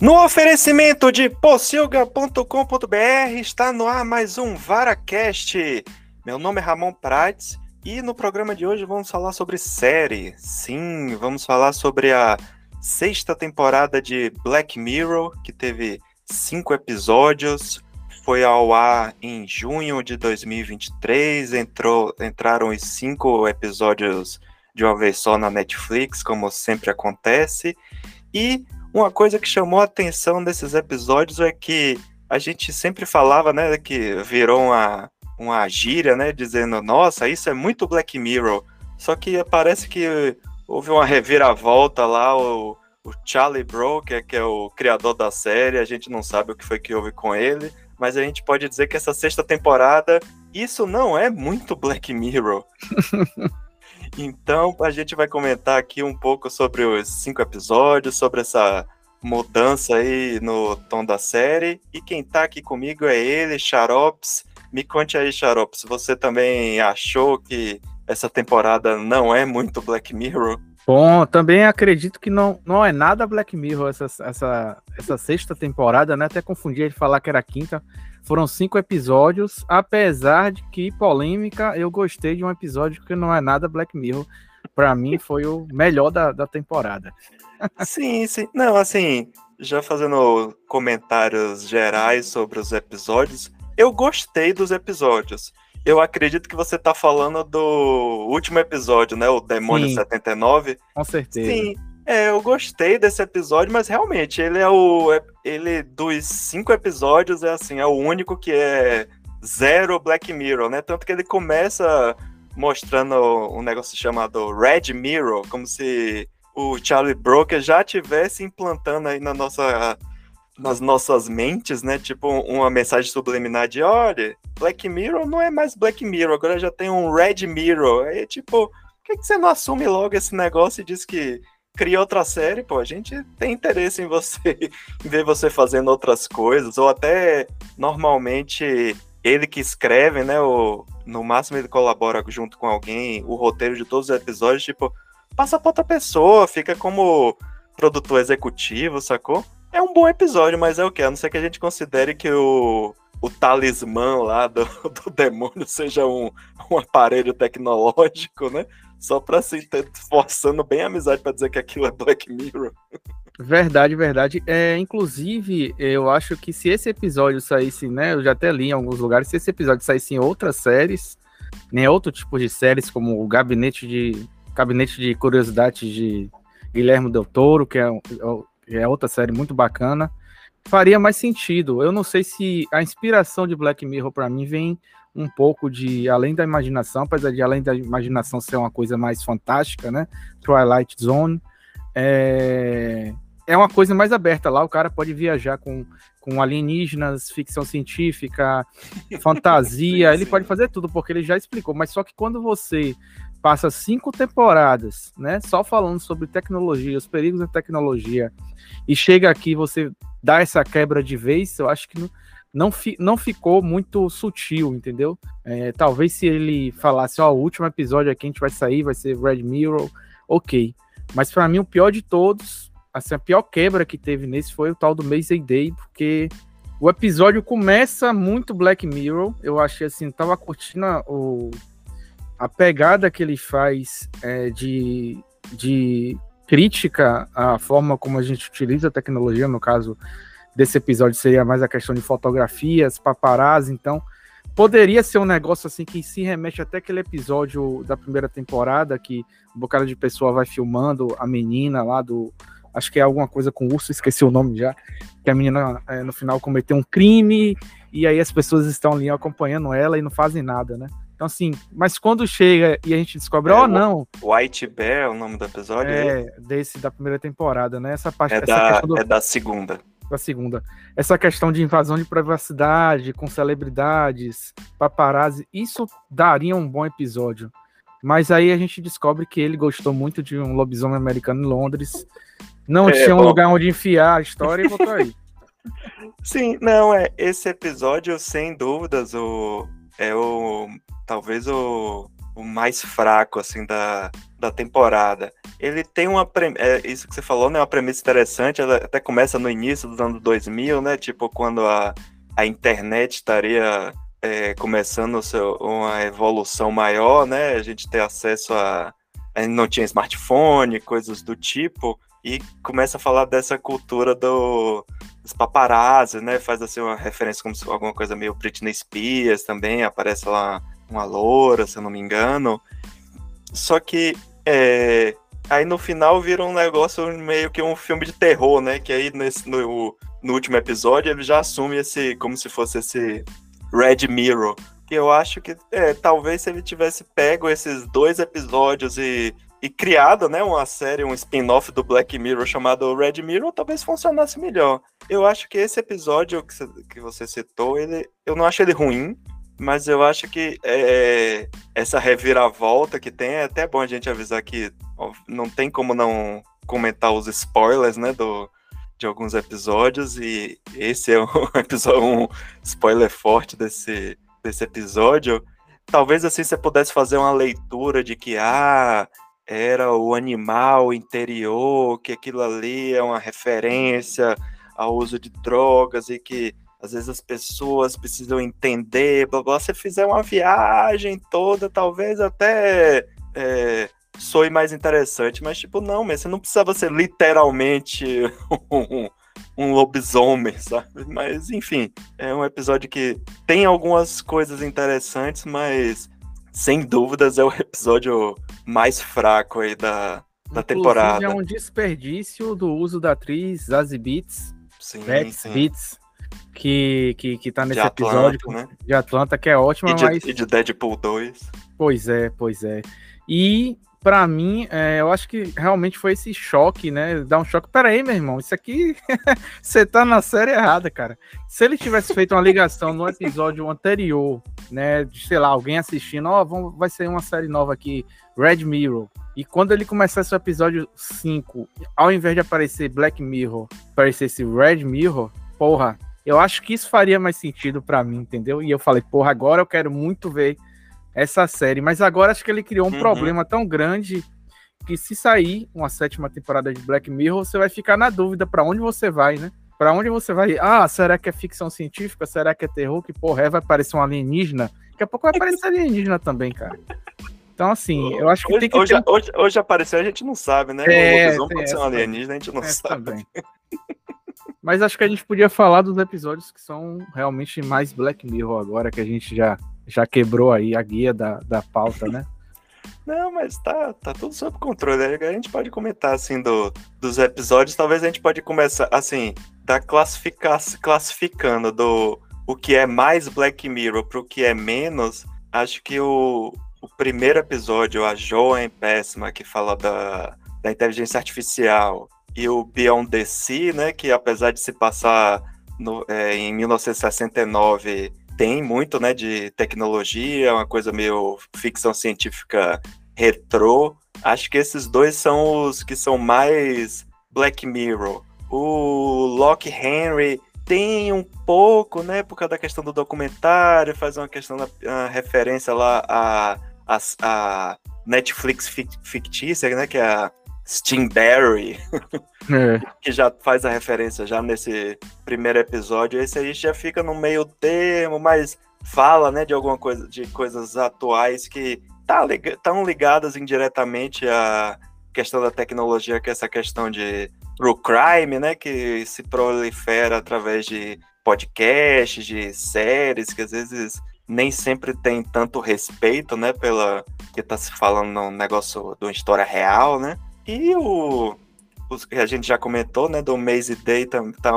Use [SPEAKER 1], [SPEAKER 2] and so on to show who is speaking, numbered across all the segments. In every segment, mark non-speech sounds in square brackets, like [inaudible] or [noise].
[SPEAKER 1] No oferecimento de pocilga.com.br está no ar mais um VaraCast. Meu nome é Ramon Prates e no programa de hoje vamos falar sobre série. Sim, vamos falar sobre a sexta temporada de Black Mirror, que teve cinco episódios. Foi ao ar em junho de 2023. Entrou, entraram os cinco episódios de uma vez só na Netflix, como sempre acontece. E uma coisa que chamou a atenção desses episódios é que a gente sempre falava, né, que virou uma, uma gíria, né, dizendo, nossa, isso é muito Black Mirror. Só que parece que houve uma reviravolta lá, o, o Charlie Broker, que é o criador da série, a gente não sabe o que foi que houve com ele, mas a gente pode dizer que essa sexta temporada, isso não é muito Black Mirror. [laughs] Então, a gente vai comentar aqui um pouco sobre os cinco episódios, sobre essa mudança aí no tom da série. E quem tá aqui comigo é ele, Xarops. Me conte aí, Xarops, você também achou que essa temporada não é muito Black Mirror?
[SPEAKER 2] Bom, também acredito que não, não é nada Black Mirror essa, essa, essa sexta temporada, né? Até confundi de falar que era quinta. Foram cinco episódios, apesar de que, polêmica, eu gostei de um episódio que não é nada Black Mirror. Para mim, foi o melhor da, da temporada.
[SPEAKER 1] Sim, sim. Não, assim, já fazendo comentários gerais sobre os episódios, eu gostei dos episódios. Eu acredito que você tá falando do último episódio, né? O Demônio Sim, 79.
[SPEAKER 2] Com certeza.
[SPEAKER 1] Sim, é, eu gostei desse episódio, mas realmente ele é o. É, ele, dos cinco episódios, é assim, é o único que é zero Black Mirror, né? Tanto que ele começa mostrando um negócio chamado Red Mirror, como se o Charlie Broker já tivesse implantando aí na nossa nas nossas mentes, né? Tipo, uma mensagem subliminar de, olha, Black Mirror não é mais Black Mirror, agora já tem um Red Mirror. Aí, tipo, por que, que você não assume logo esse negócio e diz que cria outra série, pô, a gente tem interesse em você, [laughs] em ver você fazendo outras coisas, ou até, normalmente, ele que escreve, né, o, no máximo ele colabora junto com alguém, o roteiro de todos os episódios, tipo, passa pra outra pessoa, fica como produtor executivo, sacou? É um bom episódio, mas é o que? A não ser que a gente considere que o, o talismã lá do, [laughs] do demônio seja um, um aparelho tecnológico, né? Só pra assim, [laughs] forçando bem a amizade pra dizer que aquilo é Black Mirror.
[SPEAKER 2] Verdade, verdade. É, inclusive, eu acho que se esse episódio saísse, né? Eu já até li em alguns lugares, se esse episódio saísse em outras séries, nem né, outro tipo de séries, como o Gabinete de Gabinete de Curiosidades de Guilherme Del Toro, que é, é outra série muito bacana, faria mais sentido. Eu não sei se a inspiração de Black Mirror para mim vem um pouco de além da imaginação, apesar de além da imaginação ser uma coisa mais fantástica, né? Twilight Zone é, é uma coisa mais aberta lá. O cara pode viajar com, com alienígenas, ficção científica, [laughs] fantasia. ele pode fazer tudo porque ele já explicou. Mas só que quando você passa cinco temporadas, né, só falando sobre tecnologia, os perigos da tecnologia, e chega aqui você dá essa quebra de vez, eu acho que não, não, fi, não ficou muito sutil, entendeu? É, talvez se ele falasse, ó, o último episódio aqui a gente vai sair, vai ser Red Mirror, ok. Mas para mim o pior de todos, assim, a pior quebra que teve nesse foi o tal do Maze Day, porque o episódio começa muito Black Mirror, eu achei assim, tava curtindo o a pegada que ele faz é, de, de crítica à forma como a gente utiliza a tecnologia, no caso desse episódio seria mais a questão de fotografias, paparazzi, então poderia ser um negócio assim que se remete até aquele episódio da primeira temporada que um bocado de pessoa vai filmando a menina lá do acho que é alguma coisa com urso, esqueci o nome já, que a menina é, no final cometeu um crime e aí as pessoas estão ali acompanhando ela e não fazem nada, né? Então, assim, mas quando chega e a gente descobre, ó, é, oh, não.
[SPEAKER 1] White Bear é o nome do episódio?
[SPEAKER 2] É, desse da primeira temporada, né? Essa parte
[SPEAKER 1] é, da, do... é da segunda.
[SPEAKER 2] Da segunda. Essa questão de invasão de privacidade com celebridades, paparazzi, isso daria um bom episódio. Mas aí a gente descobre que ele gostou muito de um lobisomem americano em Londres. Não é, tinha um bom. lugar onde enfiar a história e [laughs] botou aí.
[SPEAKER 1] Sim, não, é esse episódio, sem dúvidas, o, é o talvez o o mais fraco, assim, da, da temporada. Ele tem uma. É, isso que você falou, né? Uma premissa interessante. Ela até começa no início dos anos 2000, né? Tipo, quando a, a internet estaria é, começando seu, uma evolução maior, né? A gente ter acesso a. a não tinha smartphone, coisas do tipo. E começa a falar dessa cultura do, dos paparazzi, né? Faz assim uma referência como se alguma coisa meio Britney Spears também. Aparece lá uma loura, se eu não me engano. Só que é, aí no final vira um negócio meio que um filme de terror, né? Que aí nesse, no, no último episódio ele já assume esse, como se fosse esse Red Mirror. Que eu acho que é, talvez se ele tivesse pego esses dois episódios e, e criado, né, uma série, um spin-off do Black Mirror chamado Red Mirror, talvez funcionasse melhor. Eu acho que esse episódio que você, citou, ele, eu não acho ele ruim, mas eu acho que é, essa reviravolta que tem, é até bom a gente avisar que não tem como não comentar os spoilers, né, do, de alguns episódios, e esse é [laughs] um, episódio, um spoiler forte desse, desse episódio. Talvez assim você pudesse fazer uma leitura de que, ah, era o animal interior, que aquilo ali é uma referência ao uso de drogas e que às vezes as pessoas precisam entender, blá, blá, você fizer uma viagem toda, talvez até é, soe mais interessante, mas tipo, não, mas você não precisava ser literalmente [laughs] um, um lobisomem, sabe? Mas enfim, é um episódio que tem algumas coisas interessantes, mas sem dúvidas é o episódio mais fraco aí da, da temporada.
[SPEAKER 2] É um desperdício do uso da atriz Zazie Beats.
[SPEAKER 1] Sim,
[SPEAKER 2] sim. Beats que, que, que tá nesse de episódio Atlanta, né? de Atlanta, que é ótima,
[SPEAKER 1] e de,
[SPEAKER 2] mas...
[SPEAKER 1] E de Deadpool 2.
[SPEAKER 2] Pois é, pois é. E para mim, é, eu acho que realmente foi esse choque, né? Dar um choque. Pera aí, meu irmão, isso aqui [laughs] você tá na série errada, cara. Se ele tivesse feito uma ligação no episódio anterior, né? De, sei lá, alguém assistindo, ó, oh, vai ser uma série nova aqui, Red Mirror. E quando ele começasse o episódio 5, ao invés de aparecer Black Mirror, aparecesse Red Mirror, porra, eu acho que isso faria mais sentido para mim, entendeu? E eu falei, porra, agora eu quero muito ver essa série. Mas agora acho que ele criou um uhum. problema tão grande que se sair uma sétima temporada de Black Mirror, você vai ficar na dúvida para onde você vai, né? Para onde você vai? Ah, será que é ficção científica? Será que é terror? Que porra é? Vai aparecer um alienígena? Daqui a pouco vai aparecer alienígena também, cara. Então, assim, eu acho que
[SPEAKER 1] hoje,
[SPEAKER 2] tem que.
[SPEAKER 1] Hoje, ter... hoje, hoje, apareceu, a gente não sabe, né? É, o pode ser um alienígena, a gente não sabe. Também.
[SPEAKER 2] Mas acho que a gente podia falar dos episódios que são realmente mais Black Mirror agora, que a gente já, já quebrou aí a guia da, da pauta, né? [laughs]
[SPEAKER 1] Não, mas tá, tá tudo sob controle. A gente pode comentar, assim, do, dos episódios. Talvez a gente pode começar, assim, da classificar, classificando do o que é mais Black Mirror pro que é menos. Acho que o, o primeiro episódio, a Joan Péssima, que fala da, da inteligência artificial, e o Beyond the Sea, né, que apesar de se passar no, é, em 1969, tem muito né, de tecnologia, uma coisa meio ficção científica retrô. Acho que esses dois são os que são mais Black Mirror. O Locke Henry tem um pouco, né, por causa da questão do documentário, faz uma questão da referência lá a, a, a Netflix fictícia, né, que é a Steam Barry, é. [laughs] que já faz a referência já nesse primeiro episódio. Esse aí já fica no meio termo, mas fala, né, de alguma coisa, de coisas atuais que tá, estão ligadas indiretamente à questão da tecnologia, que é essa questão de true crime, né, que se prolifera através de podcasts, de séries, que às vezes nem sempre tem tanto respeito, né, pela que tá se falando no negócio de uma história real, né? E o, os que a gente já comentou, né, do Maze Day estão tá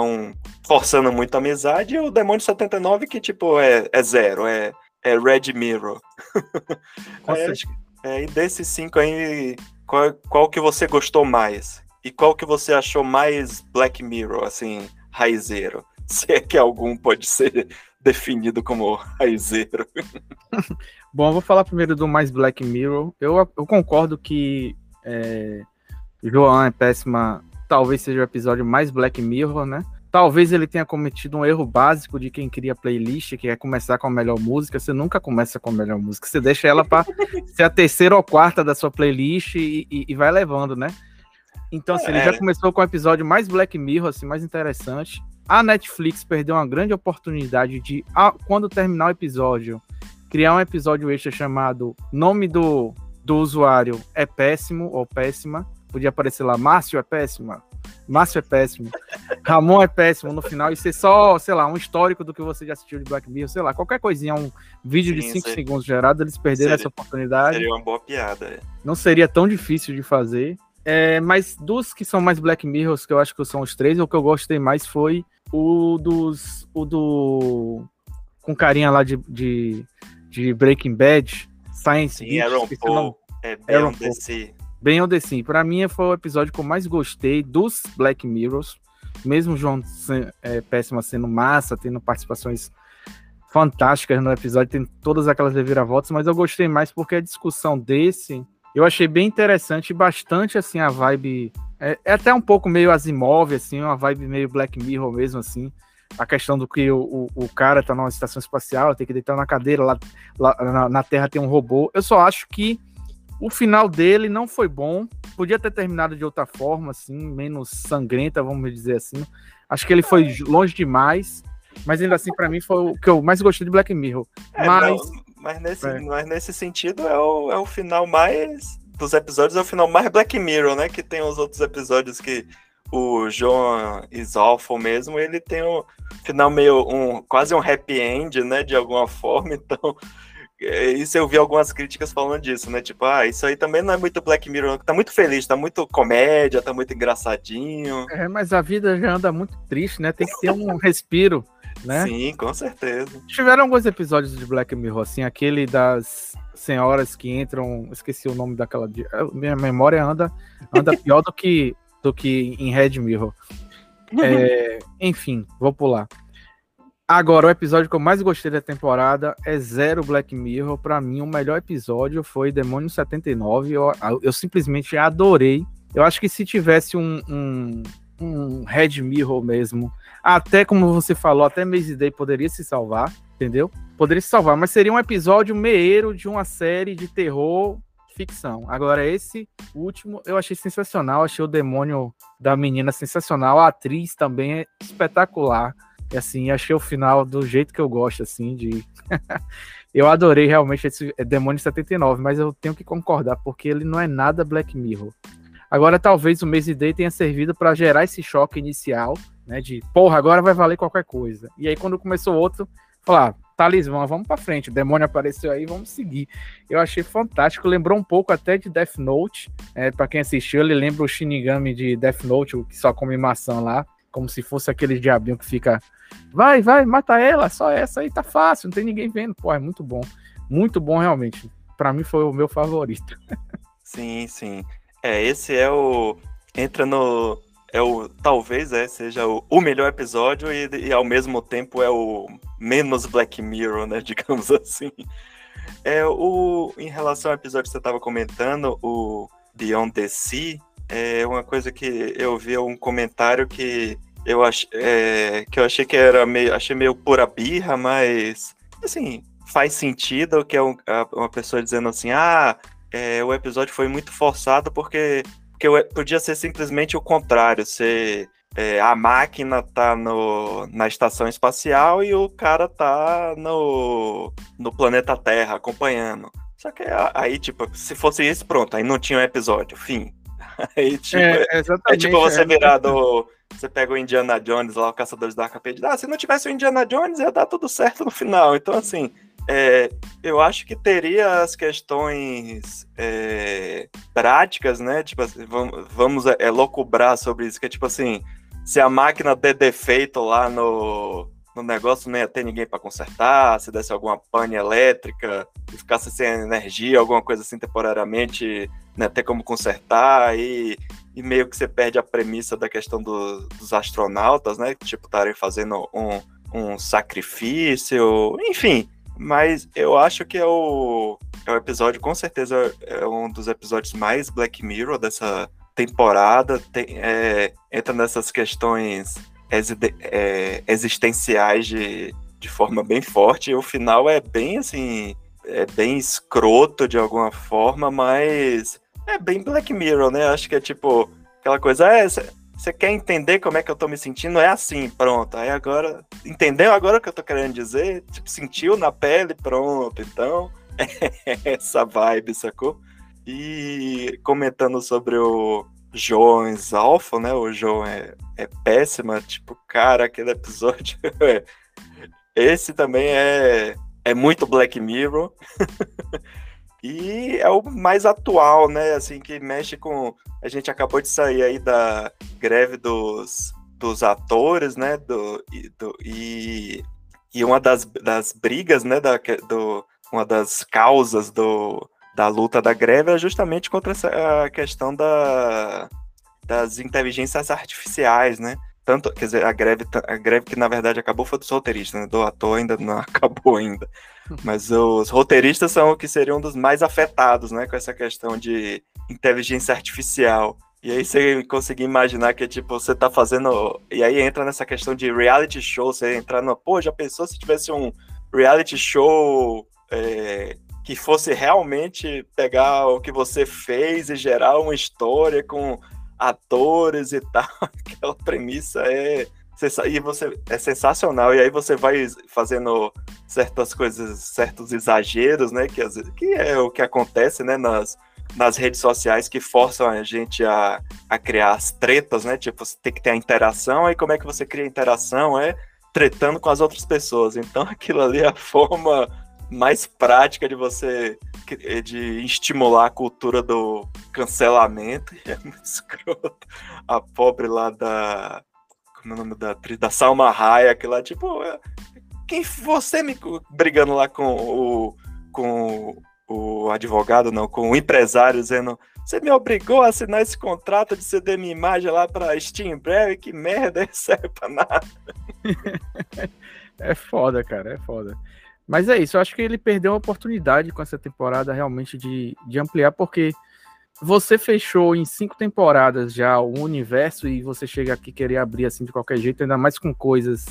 [SPEAKER 1] forçando muito a amizade, e o Demônio 79 que, tipo, é, é zero, é, é Red Mirror. aí, é, e desses cinco aí, qual, qual que você gostou mais? E qual que você achou mais Black Mirror, assim, raizeiro? [laughs] Se é que algum pode ser definido como raizeiro. [laughs]
[SPEAKER 2] Bom, eu vou falar primeiro do mais Black Mirror. Eu, eu concordo que é, João é péssima, talvez seja o episódio mais Black Mirror, né? Talvez ele tenha cometido um erro básico de quem cria playlist, que é começar com a melhor música. Você nunca começa com a melhor música, você deixa ela para [laughs] ser a terceira ou quarta da sua playlist e, e, e vai levando, né? Então, assim, é. ele já começou com o episódio mais Black Mirror, assim, mais interessante. A Netflix perdeu uma grande oportunidade de, quando terminar o episódio, criar um episódio extra chamado Nome do, do Usuário é Péssimo ou Péssima. Podia aparecer lá, Márcio é Péssima, Márcio é péssimo. Ramon é péssimo no final e ser só, sei lá, um histórico do que você já assistiu de Black Mirror, sei lá, qualquer coisinha, um vídeo Sim, de 5 segundos gerado, eles perderam seria, essa oportunidade.
[SPEAKER 1] Seria uma boa piada. É.
[SPEAKER 2] Não seria tão difícil de fazer. É, mas dos que são mais Black Mirrors, que eu acho que são os três, o que eu gostei mais foi o dos. O do. Com carinha lá de, de, de Breaking Bad, Science
[SPEAKER 1] Sim, Beach, Aaron Paul, é Aaron Paul.
[SPEAKER 2] Bem ou assim, para mim foi o episódio que eu mais gostei dos Black Mirrors, mesmo João é, Péssima sendo massa, tendo participações fantásticas no episódio, tem todas aquelas reviravoltas, mas eu gostei mais porque a discussão desse eu achei bem interessante, bastante assim a vibe, é, é até um pouco meio Asimov, assim, uma vibe meio Black Mirror mesmo, assim, a questão do que o, o, o, cara tá numa estação espacial, tem que deitar na cadeira, lá, lá na, na, Terra tem um robô. Eu só acho que o final dele não foi bom. Podia ter terminado de outra forma, assim, menos sangrenta, vamos dizer assim. Acho que ele foi longe demais. Mas ainda assim, para mim, foi o que eu mais gostei de Black Mirror. É, mas, não,
[SPEAKER 1] mas, nesse, é. mas nesse sentido, é o, é o final mais. Dos episódios, é o final mais Black Mirror, né? Que tem os outros episódios que o John Isolfo mesmo, ele tem um final meio um quase um happy end, né, de alguma forma, [laughs] então é, isso eu vi algumas críticas falando disso, né? Tipo, ah, isso aí também não é muito Black Mirror, tá muito feliz, tá muito comédia, tá muito engraçadinho.
[SPEAKER 2] É, mas a vida já anda muito triste, né? Tem que ter um respiro, né?
[SPEAKER 1] Sim, com certeza.
[SPEAKER 2] Tiveram alguns episódios de Black Mirror, assim, aquele das senhoras que entram, esqueci o nome daquela, minha memória anda anda [laughs] pior do que do que em Red Mirror. [laughs] É, enfim, vou pular. Agora, o episódio que eu mais gostei da temporada é Zero Black Mirror. Para mim, o melhor episódio foi Demônio 79. Eu, eu simplesmente adorei. Eu acho que se tivesse um, um, um Red Mirror mesmo, até como você falou, até Maze Day poderia se salvar, entendeu? Poderia se salvar, mas seria um episódio meeiro de uma série de terror ficção. Agora, esse último eu achei sensacional. Achei o demônio da menina sensacional. A atriz também é espetacular. E assim, achei o final do jeito que eu gosto, assim, de. [laughs] eu adorei realmente esse Demônio 79, mas eu tenho que concordar, porque ele não é nada Black Mirror. Agora, talvez o Maze Day tenha servido para gerar esse choque inicial, né? De, porra, agora vai valer qualquer coisa. E aí, quando começou outro, falar, ah, talismã, vamos para frente, o demônio apareceu aí, vamos seguir. Eu achei fantástico, lembrou um pouco até de Death Note, é, para quem assistiu, ele lembra o Shinigami de Death Note, o que só come maçã lá, como se fosse aquele diabinho que fica Vai, vai, mata ela, só essa aí tá fácil, não tem ninguém vendo. Pô, é muito bom. Muito bom, realmente. Para mim foi o meu favorito. [laughs]
[SPEAKER 1] Sim, sim. É, esse é o. Entra no. É o. Talvez é, seja o, o melhor episódio e, e ao mesmo tempo é o menos Black Mirror, né? [laughs] Digamos assim. É, o, em relação ao episódio que você estava comentando, o Beyond the Sea, é uma coisa que eu vi um comentário que eu ach, é, que eu achei que era meio, achei meio pura birra, mas assim, faz sentido que é um, uma pessoa dizendo assim, ah, é, o episódio foi muito forçado porque, porque podia ser simplesmente o contrário, ser é, a máquina tá no, na estação espacial e o cara tá no, no planeta Terra acompanhando. Só que aí, tipo, se fosse isso, pronto, aí não tinha um episódio, fim. [laughs] Aí, tipo, é, é tipo você é. virar do você pega o Indiana Jones lá, o Caçadores da Arca Perdida. Ah, se não tivesse o Indiana Jones, ia dar tudo certo no final. Então, assim, é, eu acho que teria as questões é, práticas, né? Tipo assim, vamos, vamos é, sobre isso, que é tipo assim, se a máquina der defeito lá no, no negócio, não ia ter ninguém para consertar, se desse alguma pane elétrica e ficasse sem energia, alguma coisa assim temporariamente, né, ter como consertar e e meio que você perde a premissa da questão do, dos astronautas, né? Tipo, estarem fazendo um, um sacrifício, enfim. Mas eu acho que é o, é o episódio, com certeza, é um dos episódios mais Black Mirror dessa temporada. Tem, é, entra nessas questões é, existenciais de, de forma bem forte. E o final é bem assim. É bem escroto de alguma forma, mas é bem Black Mirror, né? Acho que é tipo aquela coisa. É, você quer entender como é que eu tô me sentindo? É assim, pronto. Aí agora. Entendeu agora o que eu tô querendo dizer? Tipo, sentiu na pele, pronto. Então, [laughs] essa vibe, sacou? E comentando sobre o João Alpha, né? O João é, é péssima. Tipo, cara, aquele episódio. [laughs] Esse também é, é muito Black Mirror. [laughs] E é o mais atual, né? Assim, que mexe com. A gente acabou de sair aí da greve dos, dos atores, né? Do, e, do, e, e uma das, das brigas, né? Da, do, uma das causas do, da luta da greve é justamente contra essa, a questão da, das inteligências artificiais, né? Tanto, quer dizer, a greve, a greve que na verdade acabou foi dos roteiristas, né? Do ator ainda não [laughs] acabou ainda. Mas os roteiristas são que seriam dos mais afetados, né, com essa questão de inteligência artificial. E aí você conseguir imaginar que, tipo, você tá fazendo... E aí entra nessa questão de reality show, você entrar no... Pô, já pensou se tivesse um reality show é, que fosse realmente pegar o que você fez e gerar uma história com atores e tal? [laughs] Aquela premissa é e você é sensacional. E aí você vai fazendo certas coisas, certos exageros, né? Que, que é o que acontece, né? Nas, nas redes sociais que forçam a gente a, a criar as tretas, né? Tipo, você tem que ter a interação, aí como é que você cria a interação? É tretando com as outras pessoas. Então [laughs] aquilo ali é a forma mais prática de você de estimular a cultura do cancelamento. E [laughs] é escroto. A pobre lá da como é o nome da atriz? Da Salma Hayek lá, tipo, é, quem você me brigando lá com o, com o advogado, não, com o empresário, dizendo você me obrigou a assinar esse contrato de ceder minha imagem lá pra Steam Brave, que merda, [laughs] isso serve pra nada. [laughs]
[SPEAKER 2] é foda, cara, é foda. Mas é isso, eu acho que ele perdeu a oportunidade com essa temporada realmente de, de ampliar, porque você fechou em cinco temporadas já o universo e você chega aqui querer abrir assim de qualquer jeito, ainda mais com coisas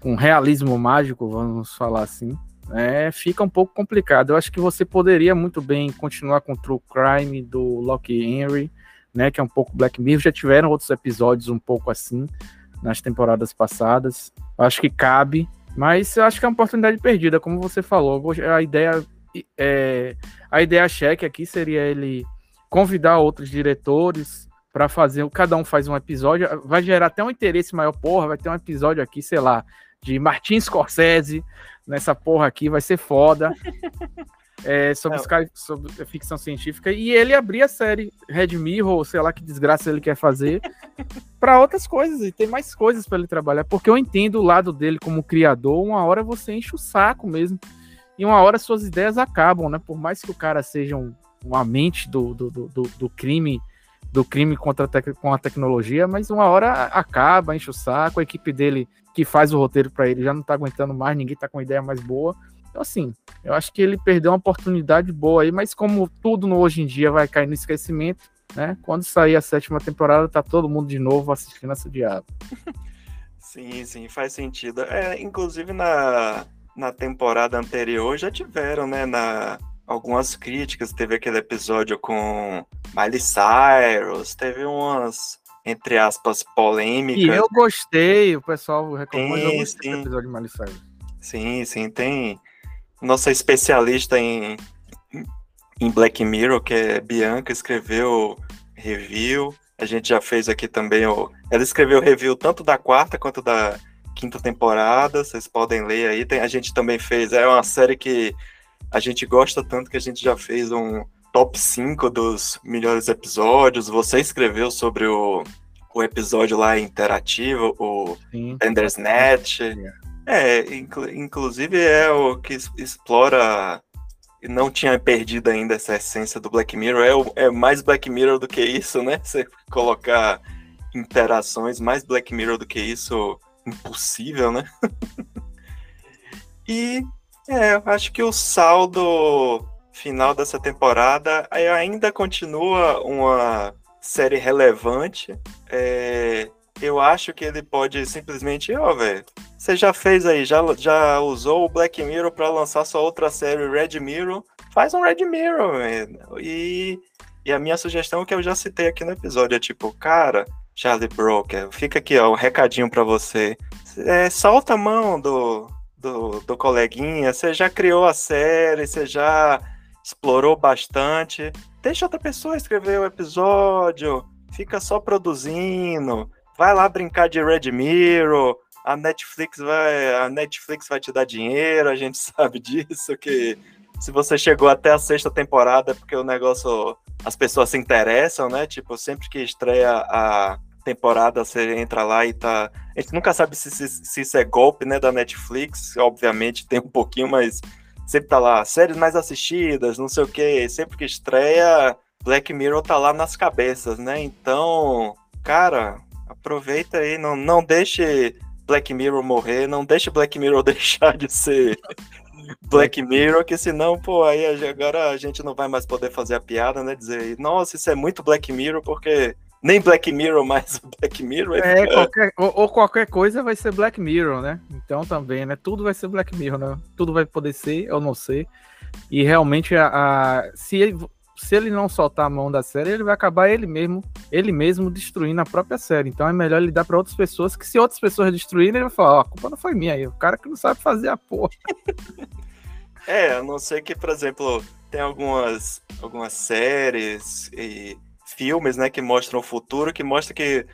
[SPEAKER 2] com realismo mágico, vamos falar assim, é, fica um pouco complicado. Eu acho que você poderia muito bem continuar com o True Crime do Loki Henry, né, que é um pouco Black Mirror. Já tiveram outros episódios um pouco assim nas temporadas passadas. Acho que cabe, mas eu acho que é uma oportunidade perdida, como você falou. A ideia é, a ideia cheque aqui seria ele convidar outros diretores para fazer, cada um faz um episódio, vai gerar até um interesse maior, porra, vai ter um episódio aqui, sei lá, de Martin Scorsese nessa porra aqui, vai ser foda. [laughs] É, sobre, Sky, sobre ficção científica e ele abrir a série Red Mirror, sei lá que desgraça ele quer fazer, [laughs] para outras coisas e tem mais coisas para ele trabalhar, porque eu entendo o lado dele como criador, uma hora você enche o saco mesmo e uma hora suas ideias acabam, né? Por mais que o cara seja um, uma mente do, do, do, do crime do crime contra a com a tecnologia, mas uma hora acaba, enche o saco, a equipe dele que faz o roteiro para ele já não tá aguentando mais, ninguém tá com ideia mais boa. Então, assim, eu acho que ele perdeu uma oportunidade boa aí, mas como tudo no hoje em dia vai cair no esquecimento, né? Quando sair a sétima temporada, tá todo mundo de novo assistindo essa diabo. [laughs]
[SPEAKER 1] Sim, sim, faz sentido. É, inclusive na, na temporada anterior já tiveram, né? Na, algumas críticas. Teve aquele episódio com Miley Cyrus, teve umas, entre aspas, polêmicas.
[SPEAKER 2] E eu gostei, o pessoal reclamou sim, eu gostei episódio de Miley Cyrus.
[SPEAKER 1] Sim, sim, tem nossa especialista em, em Black Mirror, que é Bianca, escreveu review. A gente já fez aqui também o. Ela escreveu review tanto da quarta quanto da quinta temporada. Vocês podem ler aí. Tem, a gente também fez. É uma série que a gente gosta tanto que a gente já fez um top 5 dos melhores episódios. Você escreveu sobre o, o episódio lá interativo, o Endersnet. É, inclu inclusive é o que explora não tinha perdido ainda essa essência do Black Mirror. É, é mais Black Mirror do que isso, né? [laughs] Você colocar interações mais Black Mirror do que isso, impossível, né? [laughs] e é, eu acho que o saldo final dessa temporada ainda continua uma série relevante. É, eu acho que ele pode simplesmente, ó, oh, velho, você já fez aí, já, já usou o Black Mirror para lançar sua outra série Red Mirror, faz um Red Mirror, velho. E, e a minha sugestão que eu já citei aqui no episódio é tipo, cara, Charlie Broker, fica aqui, ó, um recadinho para você. É, solta a mão do, do, do coleguinha, você já criou a série, você já explorou bastante. Deixa outra pessoa escrever o episódio, fica só produzindo, vai lá brincar de Red Mirror, a Netflix vai, a Netflix vai te dar dinheiro, a gente [laughs] sabe disso, que se você chegou até a sexta temporada é porque o negócio, as pessoas se interessam, né? Tipo, sempre que estreia a temporada, você entra lá e tá. A gente nunca sabe se, se, se isso é golpe, né, da Netflix, obviamente tem um pouquinho, mas sempre tá lá, séries mais assistidas, não sei o que, sempre que estreia, Black Mirror tá lá nas cabeças, né? Então, cara, aproveita aí, não, não deixe Black Mirror morrer, não deixe Black Mirror [laughs] deixar de ser Black Mirror, que senão, pô, aí agora a gente não vai mais poder fazer a piada, né? Dizer, nossa, isso é muito Black Mirror, porque nem Black Mirror mais [laughs] Black Mirror.
[SPEAKER 2] É, qualquer, ou, ou, qualquer coisa vai ser Black Mirror, né? Então também, né? Tudo vai ser Black Mirror, né? Tudo vai poder ser ou não ser. E realmente, a, a se, ele, se ele não soltar a mão da série, ele vai acabar ele mesmo, ele mesmo destruindo a própria série. Então é melhor ele dar para outras pessoas, que se outras pessoas destruírem, ele vai falar, ó, oh, a culpa não foi minha aí, o cara que não sabe fazer a porra. [laughs]
[SPEAKER 1] é, a não ser que, por exemplo, tem algumas, algumas séries e filmes, né, que mostram o futuro, que mostra que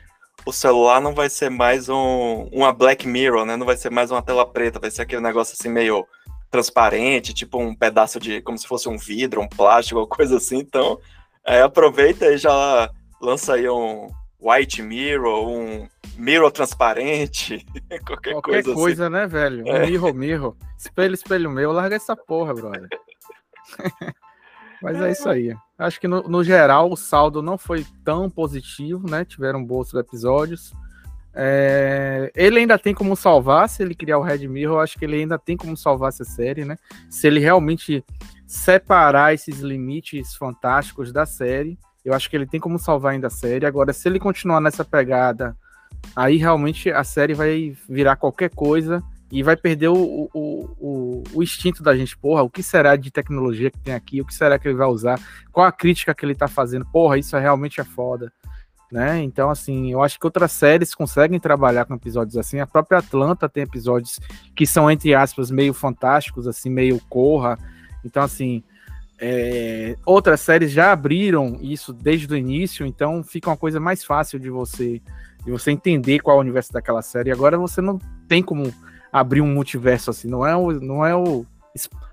[SPEAKER 1] o celular não vai ser mais um, uma Black Mirror, né? Não vai ser mais uma tela preta, vai ser aquele negócio assim meio transparente, tipo um pedaço de, como se fosse um vidro, um plástico, alguma coisa assim. Então, é, aproveita e já lança aí um White Mirror, um Mirror transparente, [laughs] qualquer, qualquer coisa,
[SPEAKER 2] coisa assim. né, velho? Um é. Mirror, Mirror. Espelho, espelho meu, larga essa porra, brother. [laughs] Mas é isso aí. Acho que no, no, geral o saldo não foi tão positivo, né? Tiveram bons episódios. É... Ele ainda tem como salvar, se ele criar o Red Mirror, acho que ele ainda tem como salvar essa série, né? Se ele realmente separar esses limites fantásticos da série, eu acho que ele tem como salvar ainda a série. Agora, se ele continuar nessa pegada, aí realmente a série vai virar qualquer coisa e vai perder o, o, o, o, instinto da gente, porra, o que será de tecnologia que tem aqui, o que será que ele vai usar, qual a crítica que ele tá fazendo, porra, isso é realmente é foda, né? Então, assim, eu acho que outras séries conseguem trabalhar com episódios assim, a própria Atlanta tem episódios que são, entre aspas, meio fantásticos, assim, meio corra, então, assim, é, outras séries já abriram isso desde o início, então fica uma coisa mais fácil de você de você entender qual é o universo daquela série. Agora você não tem como abrir um multiverso assim. Não é o, não é o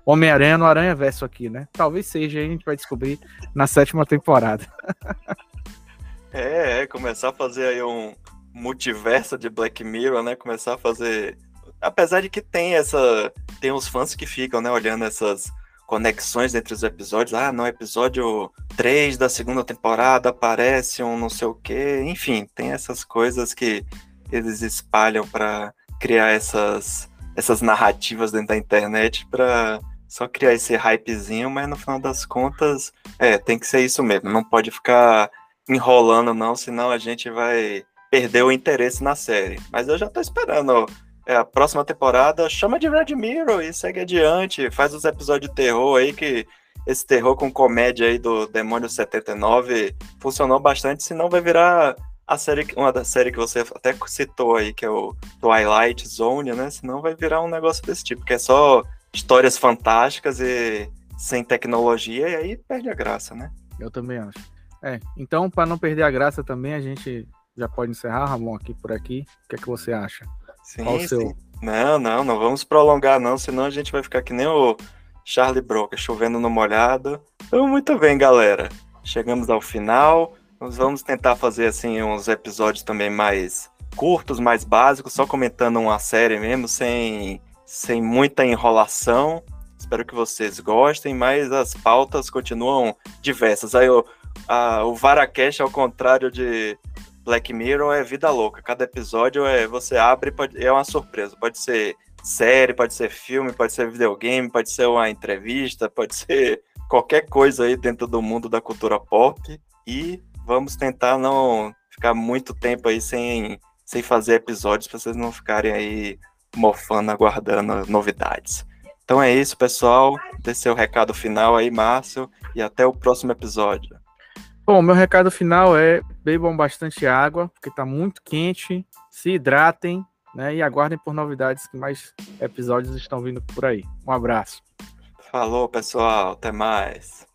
[SPEAKER 2] Homem-Aranha no Aranha Verso aqui, né? Talvez seja, a gente vai descobrir na sétima temporada. [laughs]
[SPEAKER 1] é, é, começar a fazer aí um multiverso de Black Mirror, né? Começar a fazer. Apesar de que tem essa. Tem uns fãs que ficam, né, olhando essas conexões entre os episódios. Ah, no episódio 3 da segunda temporada aparece um não sei o quê. Enfim, tem essas coisas que eles espalham para criar essas, essas narrativas dentro da internet para só criar esse hypezinho, mas no final das contas, é, tem que ser isso mesmo. Não pode ficar enrolando, não, senão a gente vai perder o interesse na série. Mas eu já tô esperando é, a próxima temporada. Chama de Red Mirror e segue adiante. Faz os episódios de terror aí, que esse terror com comédia aí do Demônio 79 funcionou bastante, senão vai virar a série, uma da série que você até citou aí, que é o Twilight Zone, né? Senão vai virar um negócio desse tipo, que é só histórias fantásticas e sem tecnologia, e aí perde a graça, né?
[SPEAKER 2] Eu também acho. É, então, para não perder a graça também, a gente já pode encerrar, Ramon, aqui por aqui. O que é que você acha?
[SPEAKER 1] Sim, Qual o seu? Sim. Não, não, não vamos prolongar, não, senão a gente vai ficar que nem o Charlie Broca, chovendo no molhado. Então, muito bem, galera. Chegamos ao final. Nós vamos tentar fazer assim uns episódios também mais curtos, mais básicos, só comentando uma série mesmo, sem, sem muita enrolação. Espero que vocês gostem, mas as pautas continuam diversas. Aí o, a, o Varacast, ao contrário de Black Mirror, é vida louca. Cada episódio é você abre pode, é uma surpresa. Pode ser série, pode ser filme, pode ser videogame, pode ser uma entrevista, pode [laughs] ser qualquer coisa aí dentro do mundo da cultura pop. E vamos tentar não ficar muito tempo aí sem sem fazer episódios para vocês não ficarem aí mofando, aguardando novidades. Então é isso, pessoal. Desse é o recado final aí, Márcio, e até o próximo episódio.
[SPEAKER 2] Bom, meu recado final é bebam bastante água, porque está muito quente, se hidratem, né? E aguardem por novidades que mais episódios estão vindo por aí. Um abraço.
[SPEAKER 1] Falou, pessoal. Até mais.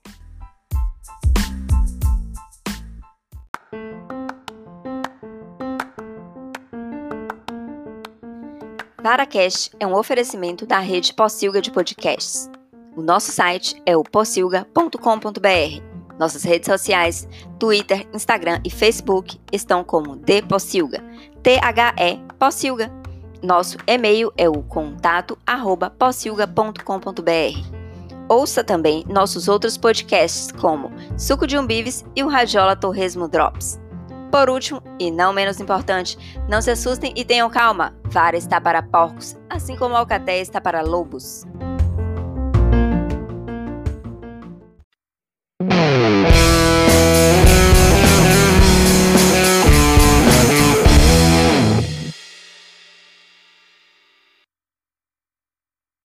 [SPEAKER 3] VaraCast é um oferecimento da rede Possilga de podcasts. O nosso site é o possilga.com.br. Nossas redes sociais, Twitter, Instagram e Facebook estão como The Possilga, T-H-E Possilga. Nosso e-mail é o contato arroba possilga.com.br. Ouça também nossos outros podcasts como Suco de Umbives e o Radiola Torresmo Drops. Por último, e não menos importante, não se assustem e tenham calma. Vara está para porcos, assim como Alcatéia está para lobos. Música